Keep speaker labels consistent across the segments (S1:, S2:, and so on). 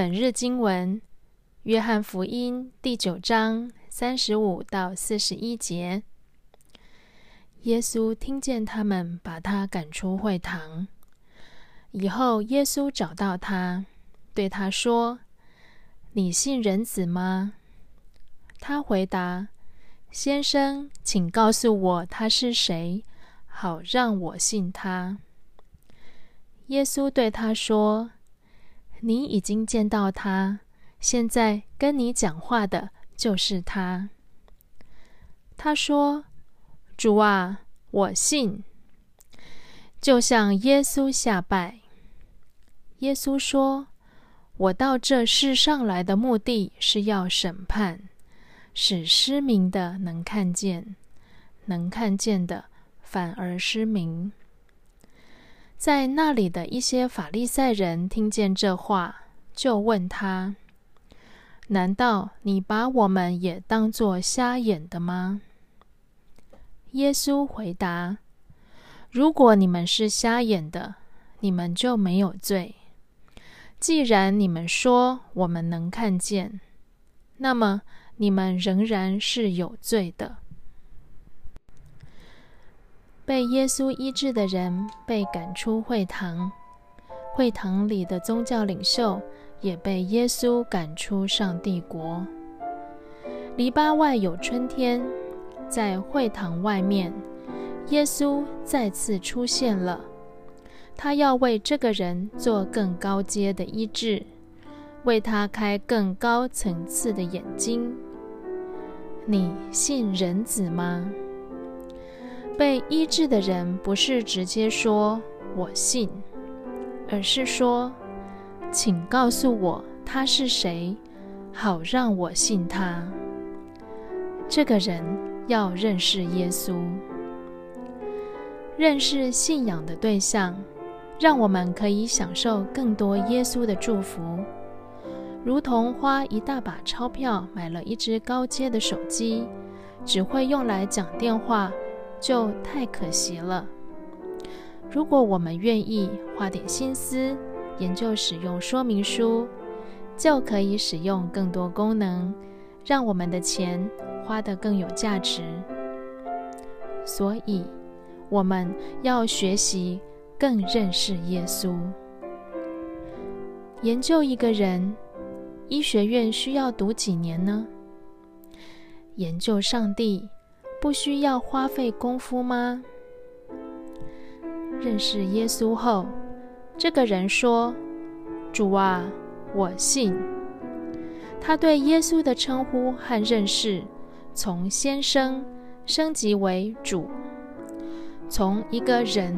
S1: 本日经文：约翰福音第九章三十五到四十一节。耶稣听见他们把他赶出会堂以后，耶稣找到他，对他说：“你信人子吗？”他回答：“先生，请告诉我他是谁，好让我信他。”耶稣对他说。你已经见到他，现在跟你讲话的就是他。他说：“主啊，我信。”就向耶稣下拜。耶稣说：“我到这世上来的目的是要审判，使失明的能看见，能看见的反而失明。”在那里的一些法利赛人听见这话，就问他：“难道你把我们也当作瞎眼的吗？”耶稣回答：“如果你们是瞎眼的，你们就没有罪；既然你们说我们能看见，那么你们仍然是有罪的。”被耶稣医治的人被赶出会堂，会堂里的宗教领袖也被耶稣赶出上帝国。篱笆外有春天，在会堂外面，耶稣再次出现了。他要为这个人做更高阶的医治，为他开更高层次的眼睛。你信人子吗？被医治的人不是直接说“我信”，而是说：“请告诉我他是谁，好让我信他。”这个人要认识耶稣，认识信仰的对象，让我们可以享受更多耶稣的祝福，如同花一大把钞票买了一只高阶的手机，只会用来讲电话。就太可惜了。如果我们愿意花点心思研究使用说明书，就可以使用更多功能，让我们的钱花得更有价值。所以，我们要学习更认识耶稣。研究一个人，医学院需要读几年呢？研究上帝。不需要花费功夫吗？认识耶稣后，这个人说：“主啊，我信。”他对耶稣的称呼和认识，从先生升级为主，从一个人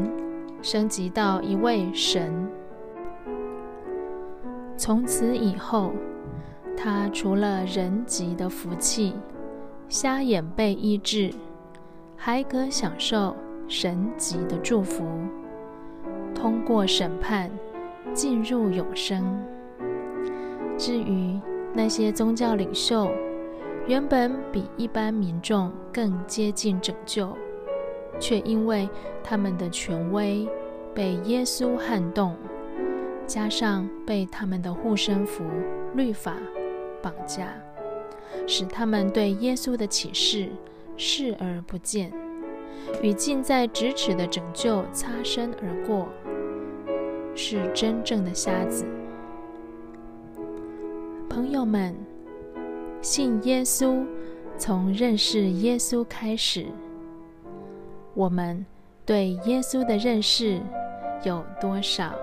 S1: 升级到一位神。从此以后，他除了人级的福气。瞎眼被医治，还可享受神级的祝福，通过审判进入永生。至于那些宗教领袖，原本比一般民众更接近拯救，却因为他们的权威被耶稣撼动，加上被他们的护身符律法绑架。使他们对耶稣的启示视而不见，与近在咫尺的拯救擦身而过，是真正的瞎子。朋友们，信耶稣从认识耶稣开始。我们对耶稣的认识有多少？